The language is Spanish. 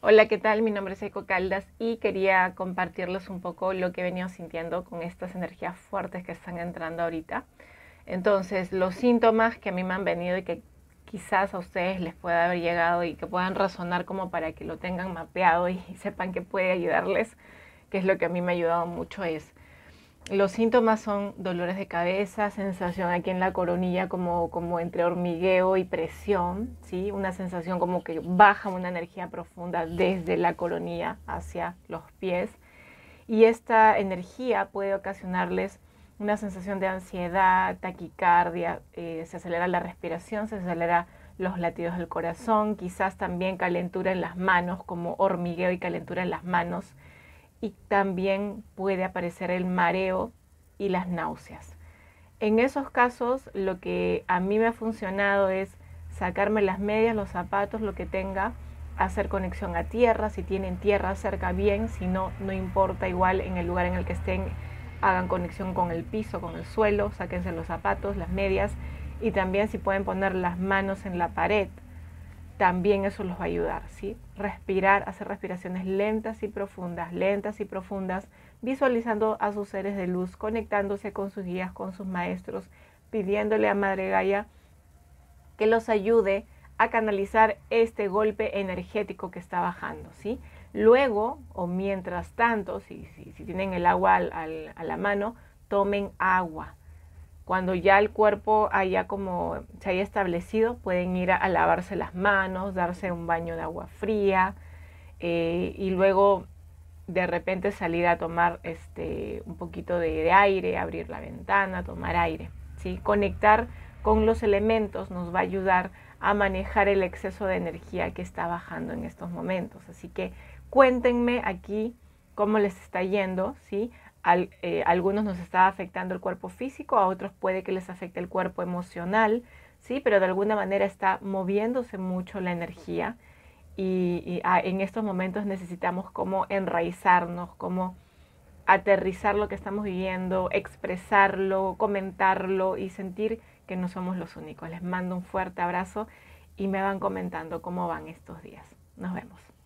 Hola, ¿qué tal? Mi nombre es Eco Caldas y quería compartirles un poco lo que he venido sintiendo con estas energías fuertes que están entrando ahorita. Entonces, los síntomas que a mí me han venido y que quizás a ustedes les pueda haber llegado y que puedan razonar como para que lo tengan mapeado y sepan que puede ayudarles, que es lo que a mí me ha ayudado mucho, es los síntomas son dolores de cabeza, sensación aquí en la coronilla como, como entre hormigueo y presión, ¿sí? una sensación como que baja una energía profunda desde la coronilla hacia los pies. Y esta energía puede ocasionarles una sensación de ansiedad, taquicardia, eh, se acelera la respiración, se acelera los latidos del corazón, quizás también calentura en las manos, como hormigueo y calentura en las manos y también puede aparecer el mareo y las náuseas. En esos casos lo que a mí me ha funcionado es sacarme las medias, los zapatos, lo que tenga, hacer conexión a tierra, si tienen tierra cerca bien, si no, no importa, igual en el lugar en el que estén, hagan conexión con el piso, con el suelo, sáquense los zapatos, las medias. Y también si pueden poner las manos en la pared también eso los va a ayudar, ¿sí? Respirar, hacer respiraciones lentas y profundas, lentas y profundas, visualizando a sus seres de luz, conectándose con sus guías, con sus maestros, pidiéndole a Madre Gaia que los ayude a canalizar este golpe energético que está bajando, ¿sí? Luego, o mientras tanto, si, si, si tienen el agua a la mano, tomen agua, cuando ya el cuerpo haya como se haya establecido, pueden ir a, lavarse las manos, darse un baño de agua fría eh, y luego de repente salir a tomar este, un poquito de, aire, abrir la ventana, tomar aire. ¿sí? Conectar con los elementos nos va a ayudar a manejar el exceso de energía que está bajando en estos momentos. Así que cuéntenme aquí cómo les está yendo, ¿sí? Eh, algunos nos está afectando el cuerpo físico, a otros puede que les afecte el cuerpo emocional, ¿sí? Pero de alguna manera está moviéndose mucho la energía y, ah, en estos momentos necesitamos como enraizarnos, como aterrizar lo que estamos viviendo, expresarlo, comentarlo y sentir que no somos los únicos. Les mando un fuerte abrazo y me van comentando cómo van estos días. Nos vemos.